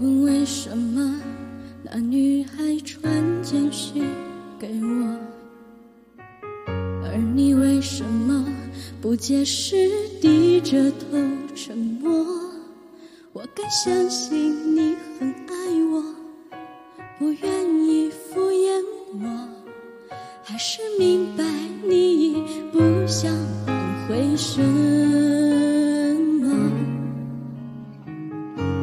问为什么那女孩传简讯给我，而你为什么不解释，低着头沉默？我该相信你很爱我，不愿意敷衍我，还是明白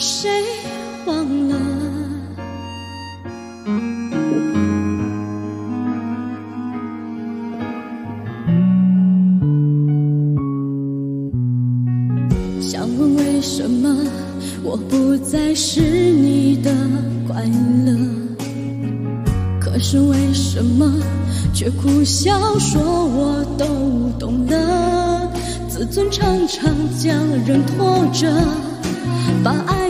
谁忘了？想问为什么我不再是你的快乐？可是为什么却苦笑说我都懂了？自尊常常将人拖着，把爱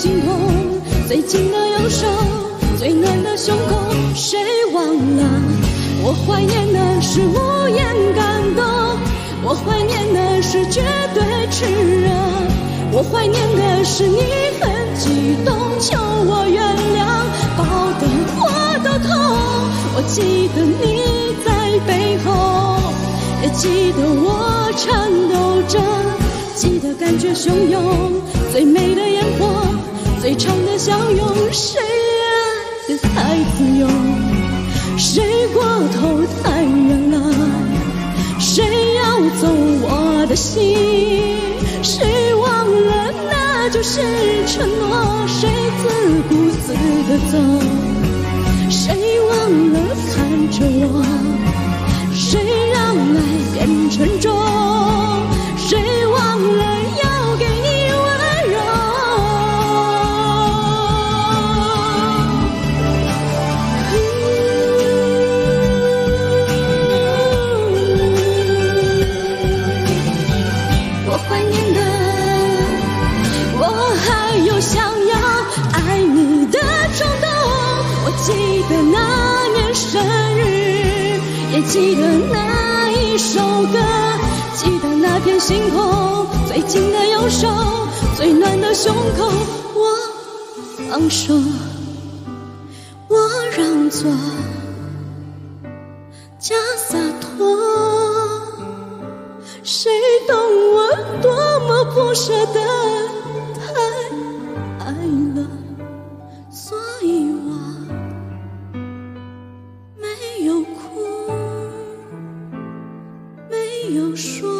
心痛，最紧的右手，最暖的胸口，谁忘了？我怀念的是无言感动，我怀念的是绝对炽热，我怀念的是你很激动，求我原谅，抱得我都痛。我记得你在背后，也记得我颤抖着，记得感觉汹涌，最美的烟，最长的相拥，谁爱得太自由？谁过头太远了？谁要走我的心？谁忘了那就是承诺？谁自顾自的走？谁忘了看着我？谁让爱变沉重？记得那年生日，也记得那一首歌，记得那片星空，最紧的右手，最暖的胸口。我放手，我让座，假洒脱。谁懂我多么不舍得？不说。